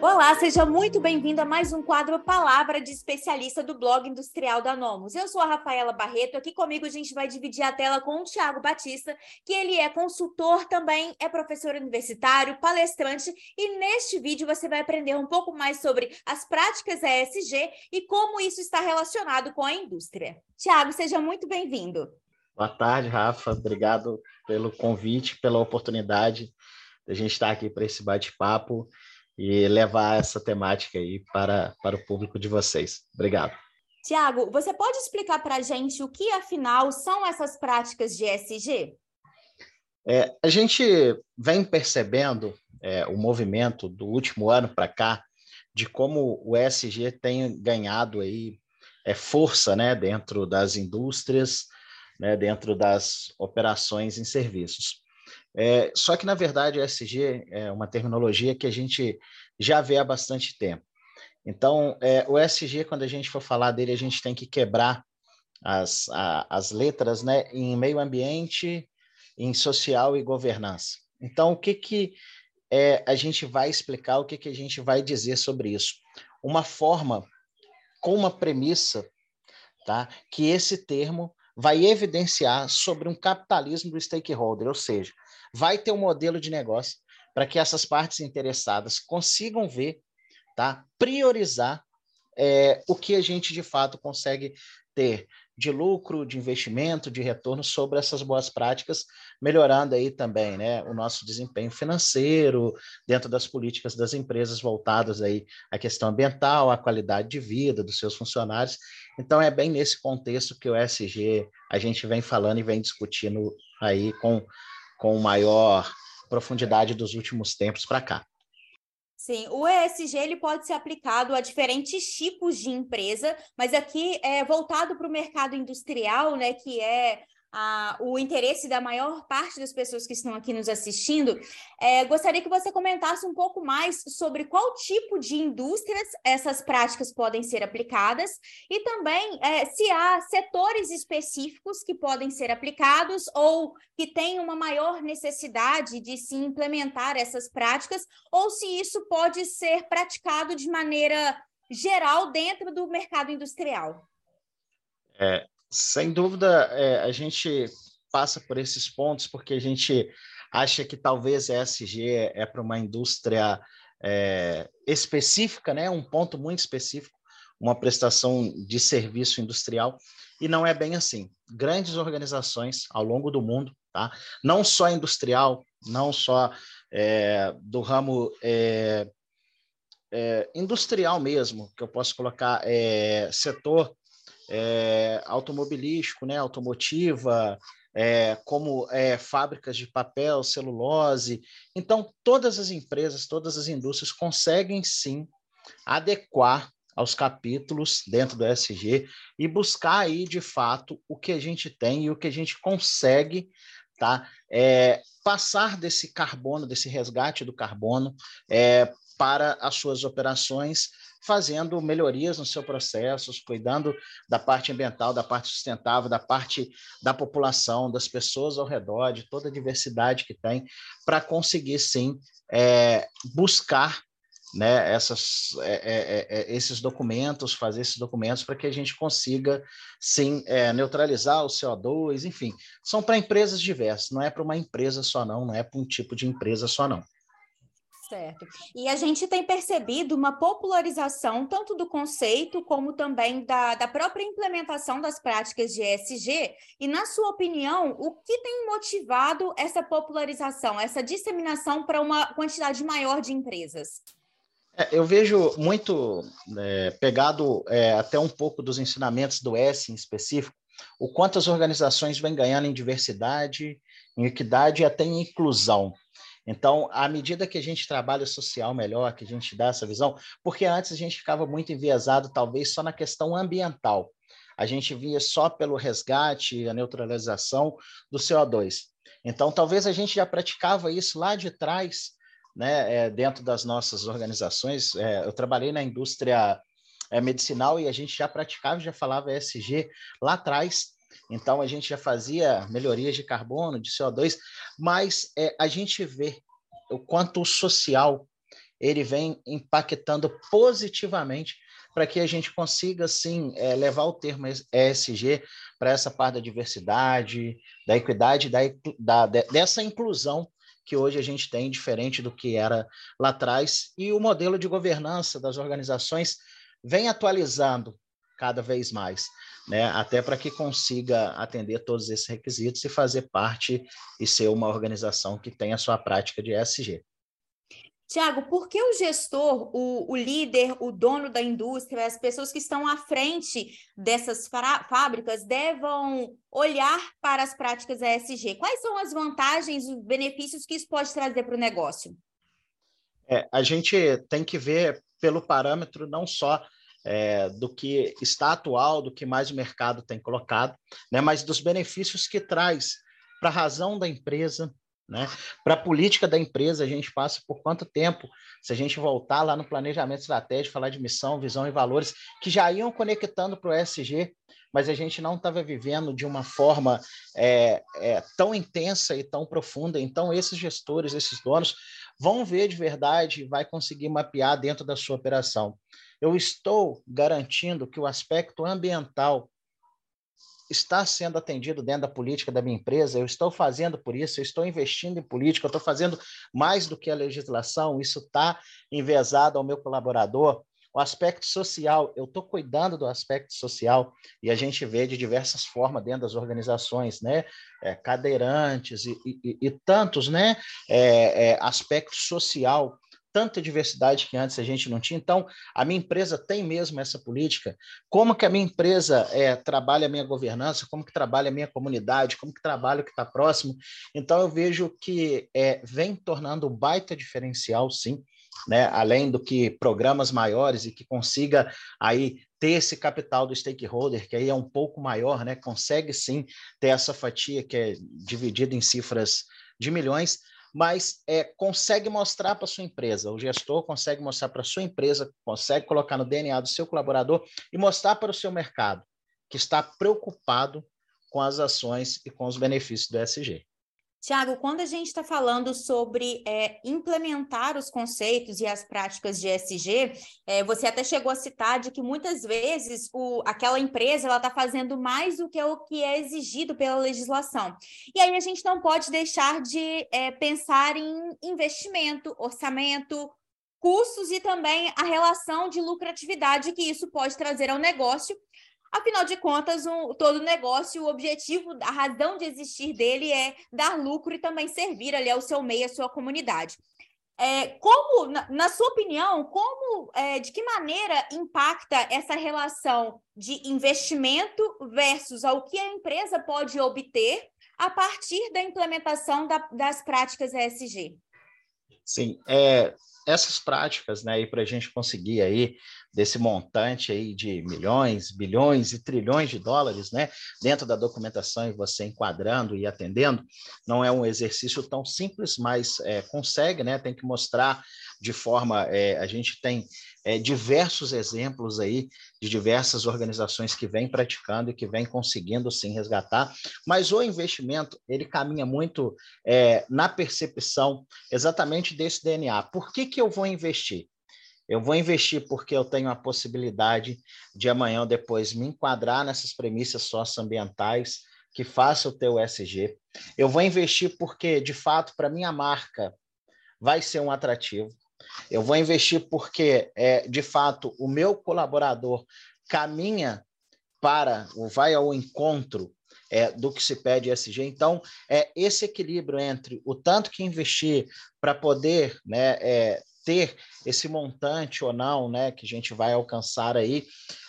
Olá, seja muito bem-vindo a mais um quadro Palavra de Especialista do blog industrial da Nomus. Eu sou a Rafaela Barreto, aqui comigo a gente vai dividir a tela com o Tiago Batista, que ele é consultor também, é professor universitário, palestrante, e neste vídeo você vai aprender um pouco mais sobre as práticas ESG e como isso está relacionado com a indústria. Tiago, seja muito bem-vindo. Boa tarde, Rafa. Obrigado pelo convite, pela oportunidade de a gente estar aqui para esse bate-papo e levar essa temática aí para, para o público de vocês. Obrigado. Tiago, você pode explicar para a gente o que, afinal, são essas práticas de ESG? É, a gente vem percebendo é, o movimento do último ano para cá de como o ESG tem ganhado aí é, força né, dentro das indústrias, né, dentro das operações em serviços. É, só que, na verdade, o ESG é uma terminologia que a gente já vê há bastante tempo. Então, é, o ESG, quando a gente for falar dele, a gente tem que quebrar as, a, as letras né, em meio ambiente, em social e governança. Então, o que, que é, a gente vai explicar, o que, que a gente vai dizer sobre isso? Uma forma com uma premissa tá, que esse termo vai evidenciar sobre um capitalismo do stakeholder, ou seja, vai ter um modelo de negócio para que essas partes interessadas consigam ver, tá? priorizar é, o que a gente de fato consegue ter de lucro, de investimento, de retorno sobre essas boas práticas, melhorando aí também, né, o nosso desempenho financeiro dentro das políticas das empresas voltadas aí à questão ambiental, à qualidade de vida dos seus funcionários. Então é bem nesse contexto que o ESG a gente vem falando e vem discutindo aí com com maior profundidade dos últimos tempos para cá. Sim, o ESG ele pode ser aplicado a diferentes tipos de empresa, mas aqui é voltado para o mercado industrial, né, que é o interesse da maior parte das pessoas que estão aqui nos assistindo, é, gostaria que você comentasse um pouco mais sobre qual tipo de indústrias essas práticas podem ser aplicadas e também é, se há setores específicos que podem ser aplicados ou que têm uma maior necessidade de se implementar essas práticas, ou se isso pode ser praticado de maneira geral dentro do mercado industrial. É, sem dúvida, é, a gente passa por esses pontos porque a gente acha que talvez ESG é, para uma indústria é, específica, né? um ponto muito específico, uma prestação de serviço industrial, e não é bem assim. Grandes organizações ao longo do mundo, tá? não só industrial, não só é, do ramo é, é, industrial mesmo, que eu posso colocar é, setor é, automobilístico, né, automotiva, é, como é, fábricas de papel, celulose. Então, todas as empresas, todas as indústrias conseguem sim adequar aos capítulos dentro do SG e buscar aí, de fato, o que a gente tem e o que a gente consegue tá? É, passar desse carbono, desse resgate do carbono é, para as suas operações fazendo melhorias nos seus processos, cuidando da parte ambiental, da parte sustentável, da parte da população, das pessoas ao redor, de toda a diversidade que tem, para conseguir, sim, é, buscar né, essas, é, é, é, é esses documentos, fazer esses documentos para que a gente consiga, sim, é, neutralizar o CO2, enfim, são para empresas diversas, não é para uma empresa só não, não é para um tipo de empresa só não. Certo. E a gente tem percebido uma popularização tanto do conceito como também da, da própria implementação das práticas de ESG. E, na sua opinião, o que tem motivado essa popularização, essa disseminação para uma quantidade maior de empresas? É, eu vejo muito é, pegado é, até um pouco dos ensinamentos do S em específico, o quanto as organizações vêm ganhando em diversidade, em equidade e até em inclusão. Então, à medida que a gente trabalha social melhor, que a gente dá essa visão, porque antes a gente ficava muito enviesado, talvez, só na questão ambiental. A gente via só pelo resgate, a neutralização do CO2. Então, talvez a gente já praticava isso lá de trás, né, é, dentro das nossas organizações. É, eu trabalhei na indústria é, medicinal e a gente já praticava, já falava ESG lá atrás, então a gente já fazia melhorias de carbono, de CO2, mas é, a gente vê o quanto o social ele vem impactando positivamente para que a gente consiga, sim, é, levar o termo ESG para essa parte da diversidade, da equidade, da, da, dessa inclusão que hoje a gente tem, diferente do que era lá atrás, e o modelo de governança das organizações vem atualizando cada vez mais, né? até para que consiga atender todos esses requisitos e fazer parte e ser uma organização que tenha a sua prática de ESG. Tiago, por que o gestor, o, o, líder, o dono da indústria, as pessoas que estão à frente dessas fábricas devem olhar para as práticas ESG? Quais são as vantagens, os benefícios que isso pode trazer para o negócio? É, a gente tem que ver pelo parâmetro não só é, do que está atual, do que mais o mercado tem colocado, né, mas dos benefícios que traz para a razão da empresa, né? Para a política da empresa, a gente passa por quanto tempo, se a gente voltar lá no planejamento estratégico, falar de missão, visão e valores, que já iam conectando para o ESG, mas a gente não estava vivendo de uma forma é, é, tão intensa e tão profunda. Então, esses gestores, esses donos, vão ver de verdade e vai conseguir mapear dentro da sua operação. Eu estou garantindo que o aspecto ambiental está sendo atendido dentro da política da minha empresa, eu estou fazendo por isso, eu estou investindo em política, eu estou fazendo mais do que a legislação, isso está envezado ao meu colaborador. O aspecto social, eu estou cuidando do aspecto social e a gente vê de diversas formas dentro das organizações, né? É, cadeirantes e, e, e, tantos, né? É, é, aspecto social tanta diversidade que antes a gente não tinha. Então, a minha empresa tem mesmo essa política. Como que a minha empresa é, trabalha a minha governança, como que trabalha a minha comunidade, como que trabalha o que está próximo. Então, eu vejo que é, vem tornando um baita diferencial, sim, né? além do que programas maiores e que consiga aí ter esse capital do stakeholder, que aí é um pouco maior, né? consegue sim ter essa fatia que é dividida em cifras de milhões, mas é, consegue mostrar para sua empresa, o gestor consegue mostrar para sua empresa, consegue colocar no DNA do seu colaborador e mostrar para o seu mercado que está preocupado com as ações e com os benefícios do SG. Tiago, quando a gente está falando sobre é, implementar os conceitos e as práticas de ESG, é, você até chegou a citar de que muitas vezes o, aquela empresa ela está fazendo mais do que o que é exigido pela legislação. E aí a gente não pode deixar de é, pensar em investimento, orçamento, custos e também a relação de lucratividade que isso pode trazer ao negócio Afinal de contas, um, todo negócio, o objetivo, a razão de existir dele é dar lucro e também servir ali ao seu meio, à sua comunidade. É, como, na, na, sua opinião, como, é, de que maneira impacta essa relação de investimento versus ao que a empresa pode obter a partir da implementação da, das práticas ESG? Sim, é, essas práticas, né, para a gente conseguir aí desse montante aí de milhões, bilhões e trilhões de dólares, né, dentro da documentação e você enquadrando e atendendo, não é um exercício tão simples, mas é, consegue, né, tem que mostrar de forma, é, a gente tem é, diversos exemplos aí de diversas organizações que vêm praticando e que vêm conseguindo sim resgatar, mas o investimento ele caminha muito é, na percepção exatamente desse DNA. Por que, que eu vou investir? Eu vou investir porque eu tenho a possibilidade de amanhã ou depois me enquadrar nessas premissas socioambientais que faça o teu SG. Eu vou investir porque, de fato, para minha marca vai ser um atrativo. Eu vou investir porque, é, de fato, o meu colaborador caminha para, ou vai ao encontro é, do que se pede SG. Então, é esse equilíbrio entre o tanto que investir para poder né, é, ter esse montante ou não, né, que a gente vai alcançar aí,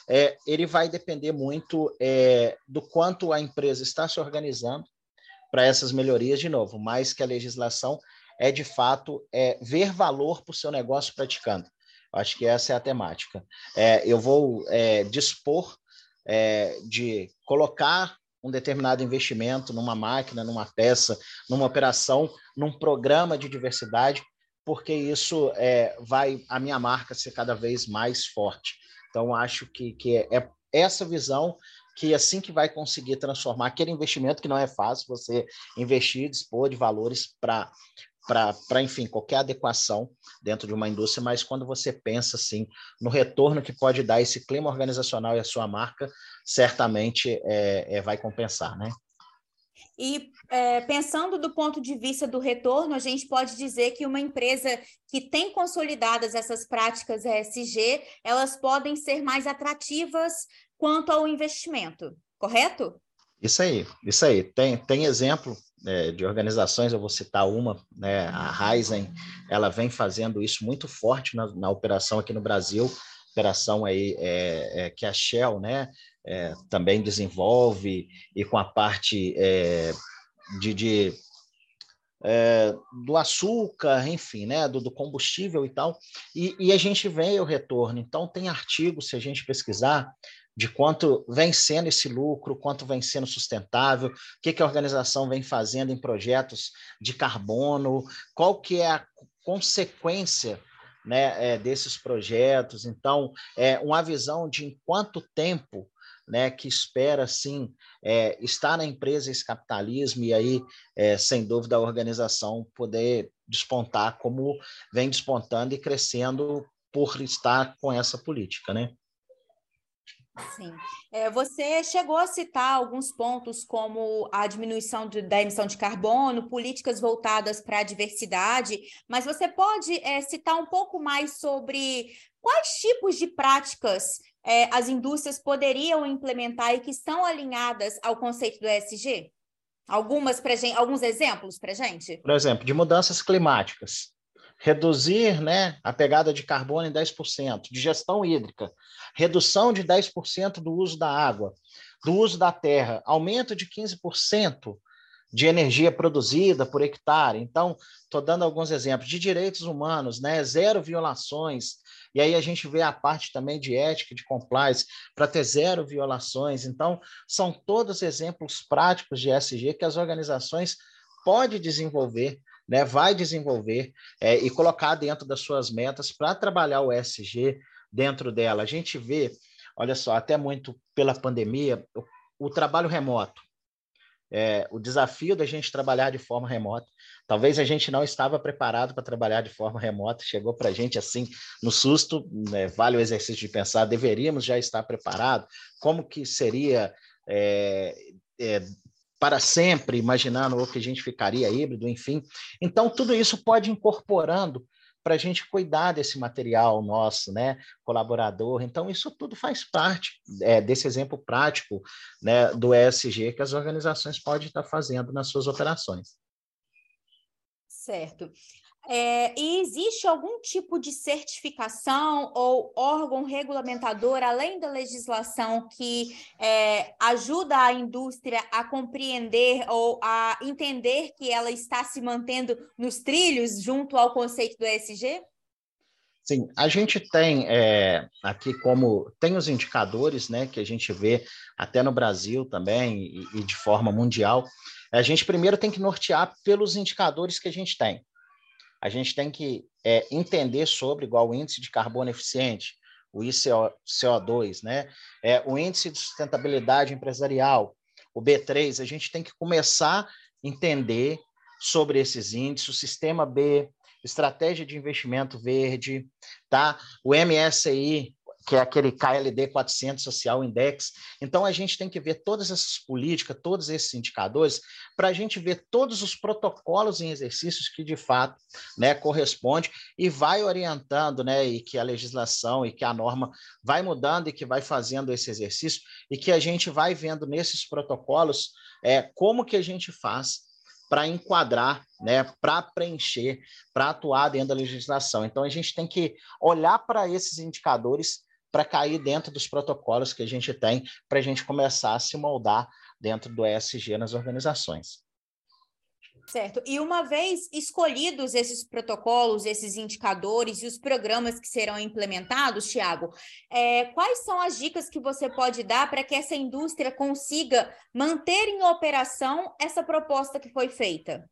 é, ele vai depender muito é, do quanto a empresa está se organizando para essas melhorias, de novo, mais que a legislação é de fato é, ver valor para o seu negócio praticando. Acho que essa é a temática. É, eu vou é, dispor é, de colocar um determinado investimento numa máquina, numa peça, numa operação, num programa de diversidade, porque isso é, vai a minha marca ser cada vez mais forte. Então, acho que, que é, é essa visão que assim que vai conseguir transformar aquele investimento que não é fácil, você investir, dispor de valores para para, enfim, qualquer adequação dentro de uma indústria, mas quando você pensa assim no retorno que pode dar esse clima organizacional e a sua marca, certamente é, é vai compensar, né? E é, pensando do ponto de vista do retorno, a gente pode dizer que uma empresa que tem consolidadas essas práticas ESG, elas podem ser mais atrativas quanto ao investimento, correto? Isso aí, isso aí. Tem, tem exemplo é, de organizações, eu vou citar uma, né, a Ryzen, ela vem fazendo isso muito forte na, na operação aqui no Brasil, operação aí é, é, que a Shell, né, é, também desenvolve, e com a parte é, de, de é, do açúcar, enfim, né, do, do combustível e tal, e, e, a gente vê o retorno. Então, tem artigos, se a gente pesquisar, de quanto vem sendo esse lucro, quanto vem sendo sustentável, o que, que a organização vem fazendo em projetos de carbono, qual que é a consequência né, é, desses projetos. Então, é uma visão de em quanto tempo né, que espera, sim, é, estar na empresa esse capitalismo e aí, é, sem dúvida, a organização poder despontar como vem despontando e crescendo por estar com essa política, né? Sim. É, você chegou a citar alguns pontos como a diminuição de, da emissão de carbono, políticas voltadas para a diversidade, mas você pode é, citar um pouco mais sobre quais tipos de práticas é, as indústrias poderiam implementar e que estão alinhadas ao conceito do ESG? Algumas pra gente, alguns exemplos para gente? Por exemplo, de mudanças climáticas reduzir né, a pegada de carbono em 10%, de gestão hídrica, redução de 10% do uso da água, do uso da terra, aumento de 15% de energia produzida por hectare. Então, estou dando alguns exemplos de direitos humanos, né, zero violações, e aí a gente vê a parte também de ética, de compliance, para ter zero violações. Então, são todos exemplos práticos de SG que as organizações podem desenvolver né, vai desenvolver é, e colocar dentro das suas metas para trabalhar o ESG dentro dela. A gente vê, olha só, até muito pela pandemia, o, o trabalho remoto. É, o desafio da gente trabalhar de forma remota. Talvez a gente não estava preparado para trabalhar de forma remota, chegou para a gente assim no susto, né, vale o exercício de pensar, deveríamos já estar preparados, como que seria é, é, para sempre, imaginando o que a gente ficaria híbrido, enfim. Então, tudo isso pode incorporando para a gente cuidar desse material nosso, né, colaborador. Então, isso tudo faz parte é, desse exemplo prático né, do ESG que as organizações podem estar fazendo nas suas operações. Certo. É, e existe algum tipo de certificação ou órgão regulamentador, além da legislação, que é, ajuda a indústria a compreender ou a entender que ela está se mantendo nos trilhos junto ao conceito do ESG? Sim, a gente tem é, aqui como tem os indicadores, né, que a gente vê até no Brasil também e, e de forma mundial. A gente primeiro tem que nortear pelos indicadores que a gente tem a gente tem que é, entender sobre, igual o índice de carbono eficiente, o ICO2, né? É, o índice de sustentabilidade empresarial, o B3, a gente tem que começar a entender sobre esses índices, o sistema B, estratégia de investimento verde, tá? O MSCI, que é aquele KLD 400 Social Index. Então, a gente tem que ver todas essas políticas, todos esses indicadores, para a gente ver todos os protocolos em exercícios que, de fato, né, corresponde e vai orientando, né, e que a legislação e que a norma vai mudando e que vai fazendo esse exercício e que a gente vai vendo nesses protocolos é, como que a gente faz para enquadrar, né, para preencher, para atuar dentro da legislação. Então, a gente tem que olhar para esses indicadores para cair dentro dos protocolos que a gente tem para a gente começar a se moldar dentro do ESG nas organizações. Certo. E uma vez escolhidos esses protocolos, esses indicadores e os programas que serão implementados, Tiago, é, quais são as dicas que você pode dar para que essa indústria consiga manter em operação essa proposta que foi feita?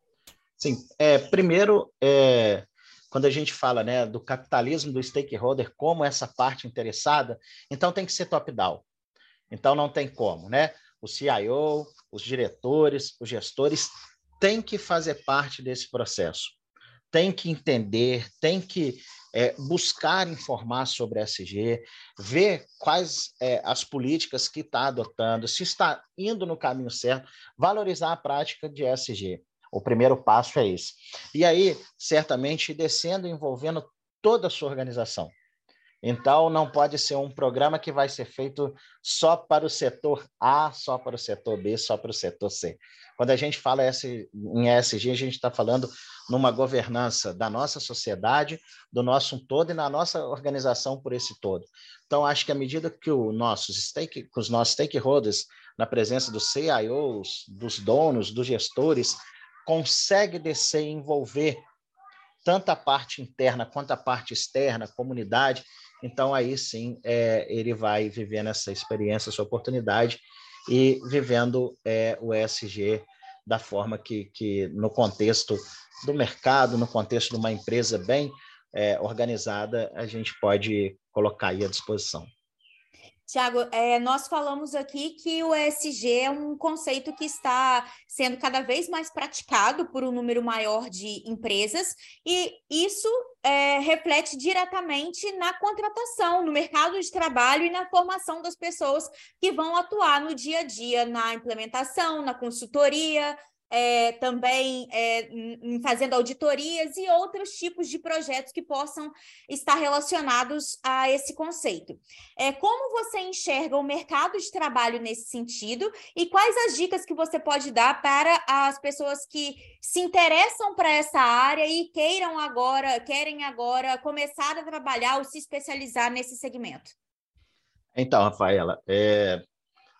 Sim. É, primeiro, é, quando a gente fala né, do capitalismo do stakeholder como essa parte interessada, então tem que ser top-down. Então não tem como, né? O CIO, os diretores, os gestores têm que fazer parte desse processo, têm que entender, têm que é, buscar informar sobre a SG, ver quais é, as políticas que está adotando, se está indo no caminho certo, valorizar a prática de SG. O primeiro passo é esse. E aí, certamente, descendo, envolvendo toda a sua organização. Então, não pode ser um programa que vai ser feito só para o setor A, só para o setor B, só para o setor C. Quando a gente fala em ESG, a gente está falando numa governança da nossa sociedade, do nosso todo e na nossa organização por esse todo. Então, acho que à medida que o stake, os nossos stakeholders, na presença dos CIOs, dos donos, dos gestores, consegue descer e envolver tanto a parte interna quanto a parte externa, comunidade, então aí sim é, ele vai vivendo essa experiência, essa oportunidade e vivendo é, o ESG da forma que, que, no contexto do mercado, no contexto de uma empresa bem é, organizada, a gente pode colocar aí à disposição. Tiago, é, nós falamos aqui que o ESG é um conceito que está sendo cada vez mais praticado por um número maior de empresas, e isso é, reflete diretamente na contratação, no mercado de trabalho e na formação das pessoas que vão atuar no dia a dia, na implementação, na consultoria, é, também é, fazendo auditorias e outros tipos de projetos que possam estar relacionados a esse conceito. É, como você enxerga o mercado de trabalho nesse sentido e quais as dicas que você pode dar para as pessoas que se interessam para essa área e queiram agora, querem agora começar a trabalhar ou se especializar nesse segmento? Então, Rafaela, é,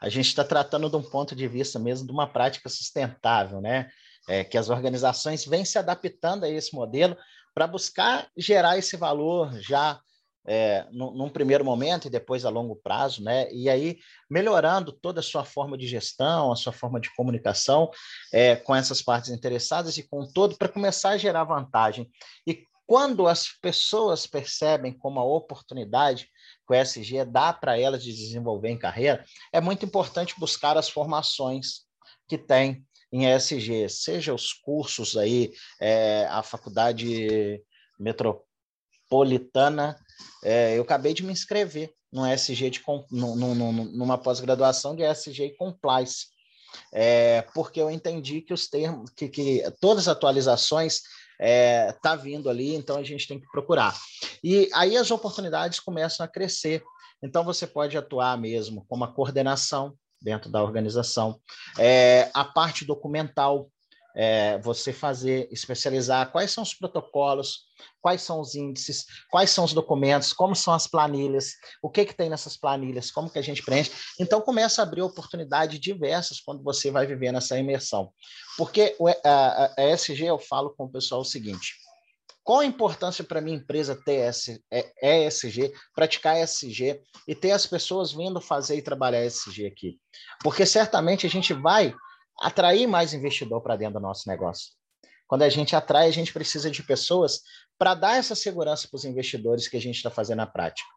a gente está tratando de um ponto de vista mesmo de uma prática sustentável, né? É, que as organizações vêm se adaptando a esse modelo para buscar gerar esse valor já é, num, primeiro momento e depois a longo prazo, né? E aí melhorando toda a sua forma de gestão, a sua forma de comunicação é, com essas partes interessadas e com todo para começar a gerar vantagem. E quando as pessoas percebem como a oportunidade que o ESG dá para elas de desenvolver em carreira, é muito importante buscar as formações que tem em ESG, seja os cursos aí, é, a faculdade metropolitana, é, eu acabei de me inscrever no ESG de, no, numa pós-graduação de ESG e Compliance, é, porque eu entendi que os termos, que, que todas as atualizações está é, tá vindo ali, então a gente tem que procurar. E aí as oportunidades começam a crescer. Então você pode atuar mesmo como a coordenação dentro da organização, é, a parte documental, é, você fazer, especializar quais são os protocolos, quais são os índices, quais são os documentos, como são as planilhas, o que, que tem nessas planilhas, como que a gente preenche. Então, começa a abrir oportunidades diversas quando você vai viver nessa imersão. Porque a, a ESG, eu falo com o pessoal o seguinte, qual a importância para minha empresa ter ESG, é, praticar ESG e ter as pessoas vindo fazer e trabalhar ESG aqui? Porque certamente a gente vai atrair mais investidor para dentro do nosso negócio. Quando a gente atrai, a gente precisa de pessoas para dar essa segurança para os investidores que a gente está fazendo na prática.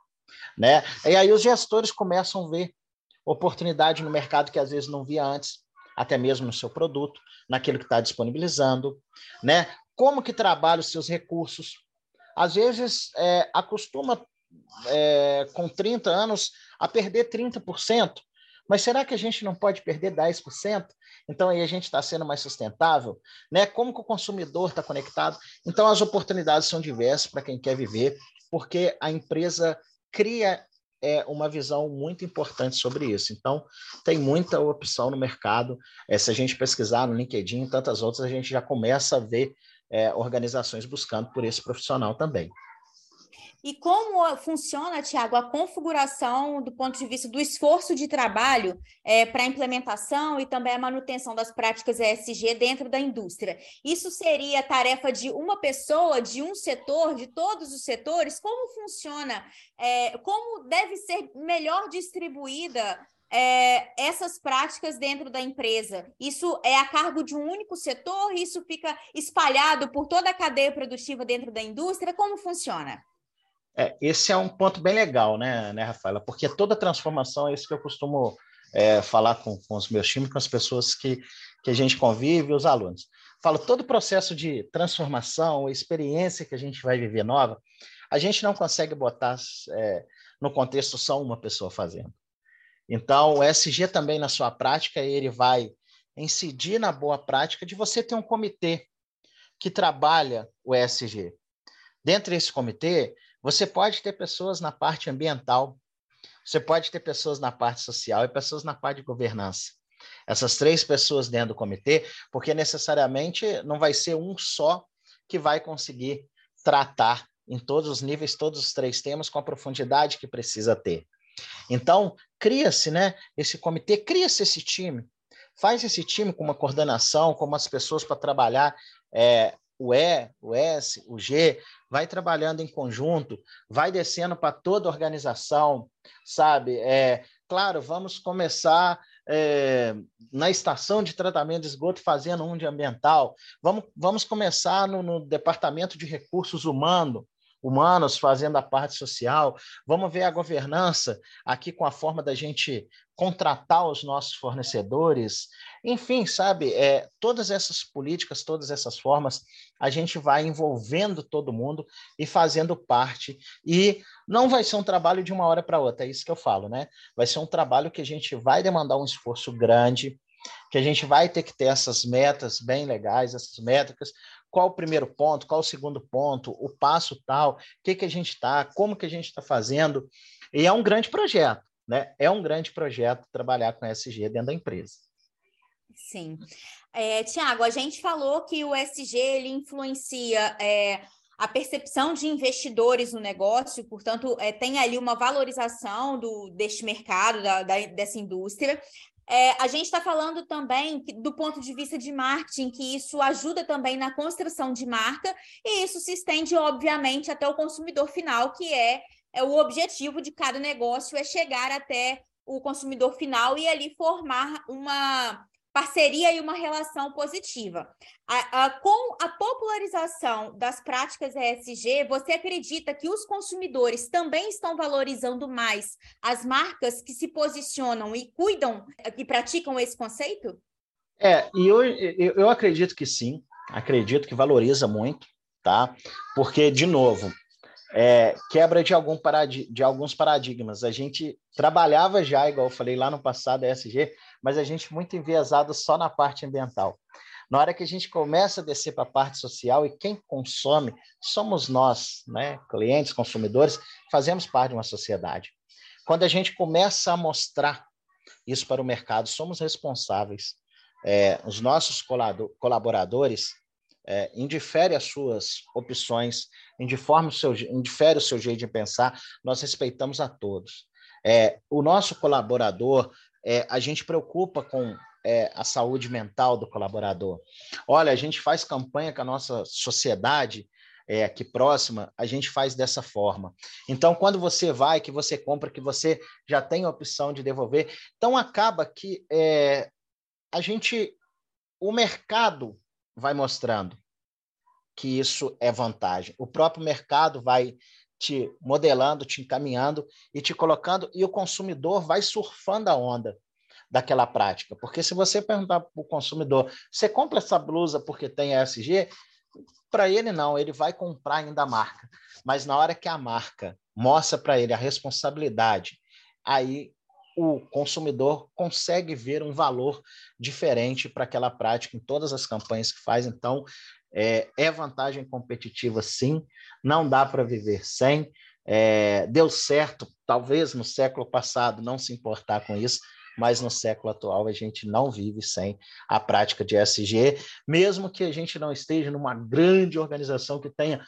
Né? E aí os gestores começam a ver oportunidade no mercado que às vezes não via antes, até mesmo no seu produto, naquilo que está disponibilizando, né? Como que trabalha os seus recursos? Às vezes é, acostuma é, com 30 anos a perder 30%, mas será que a gente não pode perder 10%? Então aí a gente está sendo mais sustentável, né? Como que o consumidor está conectado? Então as oportunidades são diversas para quem quer viver, porque a empresa cria é uma visão muito importante sobre isso. Então, tem muita opção no mercado. É, se a gente pesquisar no LinkedIn e tantas outras, a gente já começa a ver é, organizações buscando por esse profissional também. E como funciona, Tiago, a configuração do ponto de vista do esforço de trabalho é, para a implementação e também a manutenção das práticas ESG dentro da indústria? Isso seria tarefa de uma pessoa, de um setor, de todos os setores? Como funciona? É, como deve ser melhor distribuída é, essas práticas dentro da empresa? Isso é a cargo de um único setor? Isso fica espalhado por toda a cadeia produtiva dentro da indústria? Como funciona? É, esse é um ponto bem legal, né, né, Rafaela? Porque toda transformação, é isso que eu costumo é, falar com, com os meus times, com as pessoas que, que a gente convive, os alunos. Falo, todo o processo de transformação, experiência que a gente vai viver nova, a gente não consegue botar é, no contexto só uma pessoa fazendo. Então, o SG também, na sua prática, ele vai incidir na boa prática de você ter um comitê que trabalha o ESG. Dentro desse comitê, você pode ter pessoas na parte ambiental, você pode ter pessoas na parte social e pessoas na parte de governança. Essas três pessoas dentro do comitê, porque necessariamente não vai ser um só que vai conseguir tratar em todos os níveis, todos os três temas com a profundidade que precisa ter. Então, cria-se né, esse comitê, cria-se esse time, faz esse time com uma coordenação, com umas pessoas para trabalhar é, o E, o S, o G, vai trabalhando em conjunto, vai descendo para toda a organização, sabe? É, claro, vamos começar é, na estação de tratamento de esgoto fazendo um de ambiental, vamos, vamos começar no, no departamento de recursos humanos, humanos fazendo a parte social. Vamos ver a governança aqui com a forma da gente contratar os nossos fornecedores. Enfim, sabe, é, todas essas políticas, todas essas formas, a gente vai envolvendo todo mundo e fazendo parte. E não vai ser um trabalho de uma hora para outra, é isso que eu falo, né? Vai ser um trabalho que a gente vai demandar um esforço grande, que a gente vai ter que ter essas metas bem legais, essas métricas, qual o primeiro ponto, qual o segundo ponto, o passo tal, o que, que a gente está, como que a gente está fazendo. E é um grande projeto, né? É um grande projeto trabalhar com SG dentro da empresa. Sim. É, Tiago, a gente falou que o SG ele influencia é, a percepção de investidores no negócio, portanto, é, tem ali uma valorização do, deste mercado, da, da, dessa indústria. É, a gente está falando também do ponto de vista de marketing, que isso ajuda também na construção de marca, e isso se estende, obviamente, até o consumidor final, que é, é o objetivo de cada negócio, é chegar até o consumidor final e ali formar uma parceria e uma relação positiva. A, a, com a popularização das práticas ESG, você acredita que os consumidores também estão valorizando mais as marcas que se posicionam e cuidam e praticam esse conceito? É, e eu, eu, eu acredito que sim, acredito que valoriza muito, tá? Porque, de novo, é, quebra de, algum parad... de alguns paradigmas. A gente trabalhava já, igual eu falei lá no passado, ESG, mas a gente muito enviesado só na parte ambiental. Na hora que a gente começa a descer para a parte social e quem consome somos nós, né, clientes, consumidores, fazemos parte de uma sociedade. Quando a gente começa a mostrar isso para o mercado, somos responsáveis. É, os nossos colaboradores é, as suas opções, indifere o, seu, o seu jeito de pensar, nós respeitamos a todos. É, o nosso colaborador é, a gente preocupa com é, a saúde mental do colaborador. Olha, a gente faz campanha com a nossa sociedade é, aqui próxima, a gente faz dessa forma. Então, quando você vai, que você compra, que você já tem a opção de devolver, então acaba que é, a gente, o mercado vai mostrando que isso é vantagem. O próprio mercado vai te modelando, te encaminhando e te colocando, e o consumidor vai surfando a onda daquela prática. Porque se você perguntar para o consumidor, você compra essa blusa porque tem ESG? Para ele não, ele vai comprar ainda a marca. Mas na hora que a marca mostra para ele a responsabilidade, aí o consumidor consegue ver um valor diferente para aquela prática em todas as campanhas que faz. Então, é, é vantagem competitiva, sim, não dá para viver sem. É, deu certo, talvez no século passado, não se importar com isso, mas no século atual a gente não vive sem a prática de SG, mesmo que a gente não esteja numa grande organização que tenha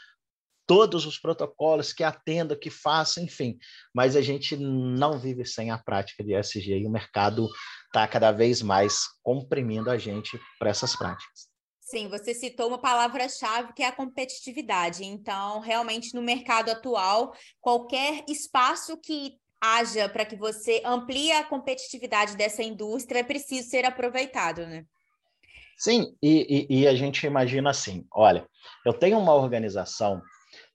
todos os protocolos, que atenda, que faça, enfim, mas a gente não vive sem a prática de SG e o mercado está cada vez mais comprimindo a gente para essas práticas. Sim, você citou uma palavra-chave que é a competitividade. Então, realmente, no mercado atual, qualquer espaço que haja para que você amplie a competitividade dessa indústria é preciso ser aproveitado, né? Sim, e, e, e a gente imagina assim: olha, eu tenho uma organização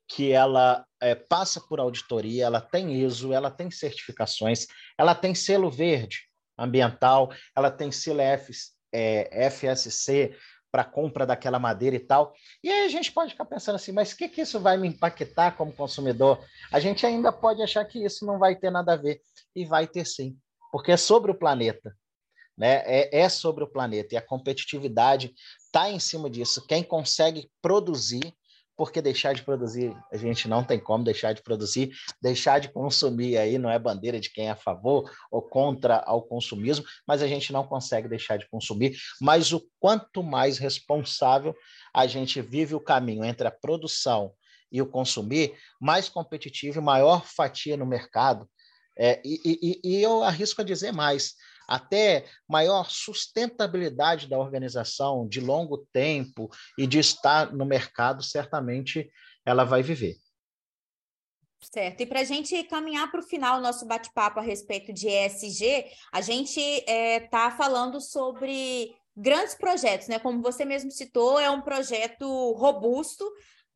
que ela é, passa por auditoria, ela tem ISO, ela tem certificações, ela tem selo verde, ambiental, ela tem selo F, é, FSC para compra daquela madeira e tal. E aí a gente pode ficar pensando assim, mas o que, que isso vai me impactar como consumidor? A gente ainda pode achar que isso não vai ter nada a ver. E vai ter sim, porque é sobre o planeta. Né? É, é sobre o planeta. E a competitividade está em cima disso. Quem consegue produzir porque deixar de produzir, a gente não tem como deixar de produzir, deixar de consumir aí não é bandeira de quem é a favor ou contra ao consumismo, mas a gente não consegue deixar de consumir, mas o quanto mais responsável a gente vive o caminho entre a produção e o consumir, mais competitivo e maior fatia no mercado. É, e, e, e eu arrisco a dizer mais, até maior sustentabilidade da organização de longo tempo e de estar no mercado, certamente ela vai viver. Certo. E para a gente caminhar para o final nosso bate-papo a respeito de ESG, a gente está é, tá falando sobre grandes projetos, né? Como você mesmo citou, é um projeto robusto,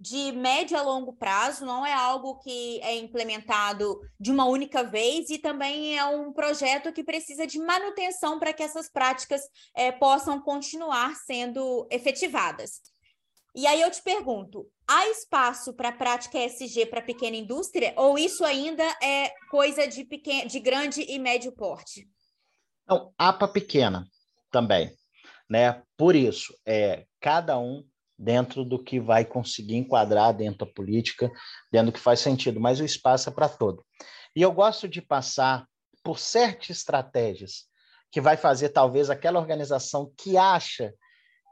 de médio a longo prazo, não é algo que é implementado de uma única vez e também é um projeto que precisa de manutenção para que essas práticas é, possam continuar sendo efetivadas. E aí eu te pergunto, há espaço para prática ESG para pequena indústria ou isso ainda é coisa de, pequeno, de grande e médio porte? Não, há para pequena também, né? Por isso, é, cada um dentro do que vai conseguir enquadrar dentro da política, dentro do que faz sentido, mas o espaço é para todo. E eu gosto de passar por certas estratégias que vai fazer talvez aquela organização que acha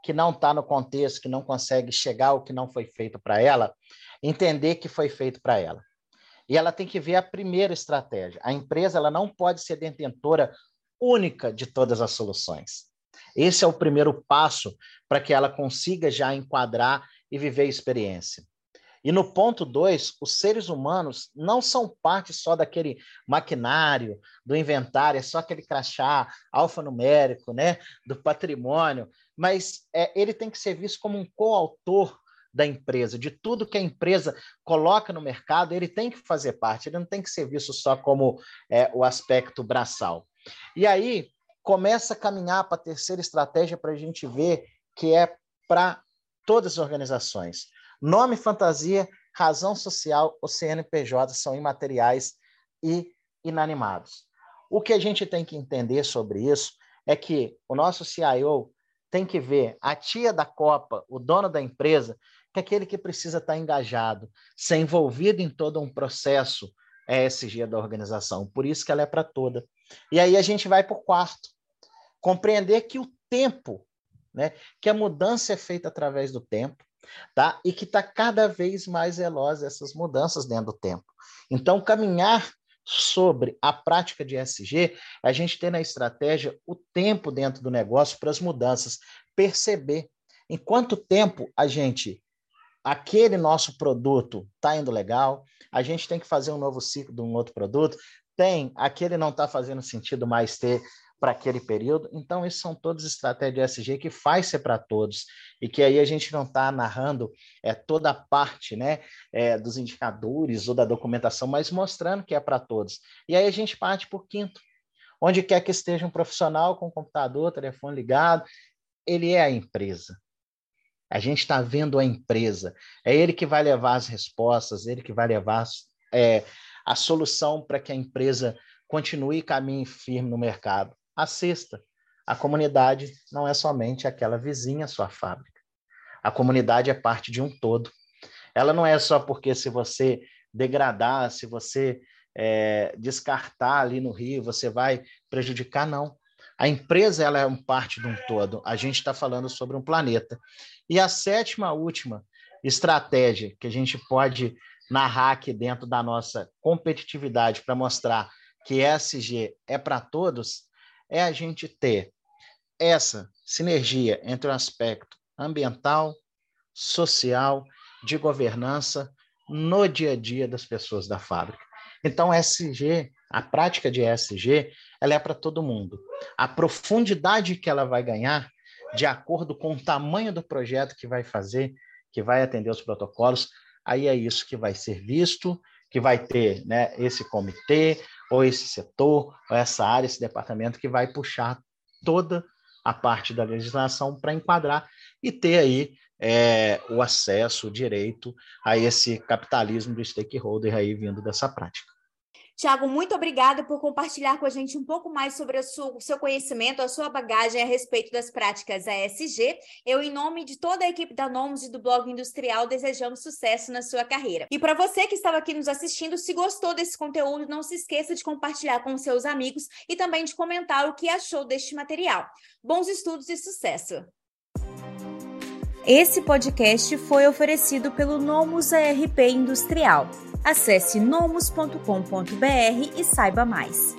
que não está no contexto, que não consegue chegar ao que não foi feito para ela, entender que foi feito para ela. E ela tem que ver a primeira estratégia. A empresa ela não pode ser detentora única de todas as soluções. Esse é o primeiro passo para que ela consiga já enquadrar e viver a experiência. E no ponto dois, os seres humanos não são parte só daquele maquinário, do inventário, é só aquele crachá alfanumérico, né, do patrimônio, mas é, ele tem que ser visto como um coautor da empresa, de tudo que a empresa coloca no mercado, ele tem que fazer parte, ele não tem que ser visto só como é, o aspecto braçal. E aí, começa a caminhar para a terceira estratégia para a gente ver que é para todas as organizações. Nome fantasia, razão social, o CNPJ são imateriais e inanimados. O que a gente tem que entender sobre isso é que o nosso CIO tem que ver a tia da Copa, o dono da empresa, que é aquele que precisa estar engajado, ser envolvido em todo um processo ESG da organização. Por isso que ela é para toda. E aí a gente vai para o quarto. Compreender que o tempo, né, que a mudança é feita através do tempo, tá? E que está cada vez mais veloz essas mudanças dentro do tempo. Então, caminhar sobre a prática de SG, a gente tem na estratégia o tempo dentro do negócio para as mudanças, perceber em quanto tempo a gente aquele nosso produto está indo legal, a gente tem que fazer um novo ciclo de um outro produto, tem, aquele não está fazendo sentido mais ter para aquele período. Então, isso são todas estratégias de SG que faz ser para todos e que aí a gente não está narrando é, toda a parte né, é, dos indicadores ou da documentação, mas mostrando que é para todos. E aí a gente parte por quinto. Onde quer que esteja um profissional com computador, telefone ligado, ele é a empresa. A gente está vendo a empresa. É ele que vai levar as respostas, ele que vai levar é, a solução para que a empresa continue caminho firme no mercado. A sexta, a comunidade não é somente aquela vizinha sua fábrica. A comunidade é parte de um todo. Ela não é só porque se você degradar, se você é, descartar ali no rio, você vai prejudicar, não. A empresa ela é um parte de um todo. A gente está falando sobre um planeta. E a sétima, última estratégia que a gente pode narrar aqui dentro da nossa competitividade para mostrar que ESG é para todos, é a gente ter essa sinergia entre o aspecto ambiental, social, de governança no dia a dia das pessoas da fábrica. Então, SG, a prática de ESG, ela é para todo mundo. A profundidade que ela vai ganhar, de acordo com o tamanho do projeto que vai fazer, que vai atender os protocolos, aí é isso que vai ser visto, que vai ter né, esse comitê, ou esse setor, ou essa área, esse departamento que vai puxar toda a parte da legislação para enquadrar e ter aí é, o acesso, o direito a esse capitalismo do stakeholder aí vindo dessa prática. Tiago, muito obrigada por compartilhar com a gente um pouco mais sobre o seu conhecimento, a sua bagagem a respeito das práticas ASG. Eu, em nome de toda a equipe da Nomos e do Blog Industrial, desejamos sucesso na sua carreira. E para você que estava aqui nos assistindo, se gostou desse conteúdo, não se esqueça de compartilhar com seus amigos e também de comentar o que achou deste material. Bons estudos e sucesso! Esse podcast foi oferecido pelo Nomus ARP Industrial. Acesse nomus.com.br e saiba mais.